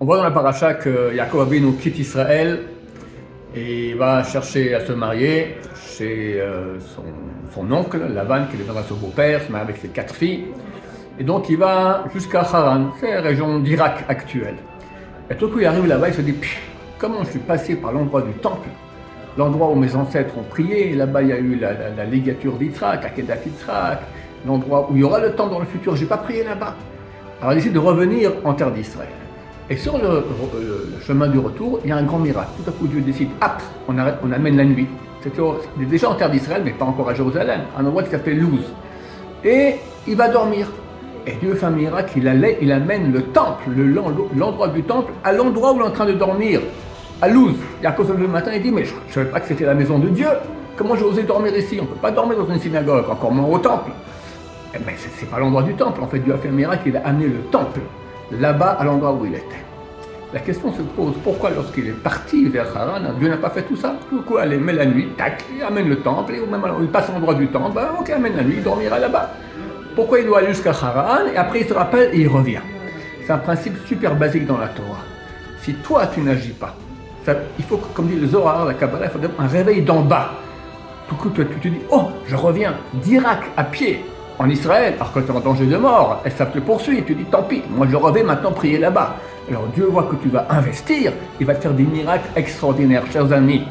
On voit dans la paracha que Yaakov Avinu quitte Israël et va chercher à se marier chez euh, son, oncle, Lavan, qui deviendra son beau-père, se marie avec ses quatre filles. Et donc il va jusqu'à Haran, c'est la région d'Irak actuelle. Et tout coup il arrive là-bas, il se dit, comment je suis passé par l'endroit du temple, l'endroit où mes ancêtres ont prié, là-bas il y a eu la, ligature d'Yitzhak, Akedat Yitzhak, l'endroit où il y aura le temple dans le futur, j'ai pas prié là-bas. Alors il décide de revenir en terre d'Israël. Et sur le, le, chemin du retour, il y a un grand miracle. Tout à coup, Dieu décide, hop, on, amène la nuit. C'était déjà en terre d'Israël, mais pas encore à Jérusalem, un endroit qui s'appelle Luz. Et il va dormir. Et Dieu fait un miracle, il, allait, il amène le temple, l'endroit du temple, à l'endroit où il est en train de dormir, à Luz. Yaakov le matin, il dit, mais je ne savais pas que c'était la maison de Dieu. Comment j'ai osé dormir ici? On ne peut pas dormir dans une synagogue, encore moins au temple. Eh ben, c'est pas l'endroit du temple. En fait, Dieu a fait un miracle, il a amené le temple là-bas à l'endroit où il était. La question se pose, pourquoi lorsqu'il est parti vers Haran, Dieu n'a pas fait tout ça? Pourquoi il met la nuit, tac, il amène le temple, et même il passe l'endroit du temple, ben, ok, amène la nuit, il dormira là-bas. Pourquoi il doit aller jusqu'à Haran, et après il se rappelle et il revient C'est un principe super basique dans la Torah. Si toi tu n'agis pas, il faut, comme dit le Zohar, la Kabbalah, il faut un réveil d'en bas. Tout coup, tu te dis, oh, je reviens d'Irak à pied, en Israël, alors que tu es en danger de mort, elles savent te poursuivre, tu dis tant pis, moi je reviens maintenant prier là-bas. Alors Dieu voit que tu vas investir, il va te faire des miracles extraordinaires, chers amis.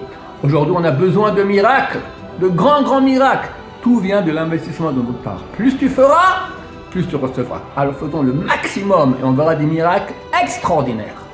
Aujourd'hui, on a besoin de miracles, de grands, grands miracles. Tout vient de l'investissement de notre part. Plus tu feras, plus tu recevras. Alors faisons le maximum et on verra des miracles extraordinaires.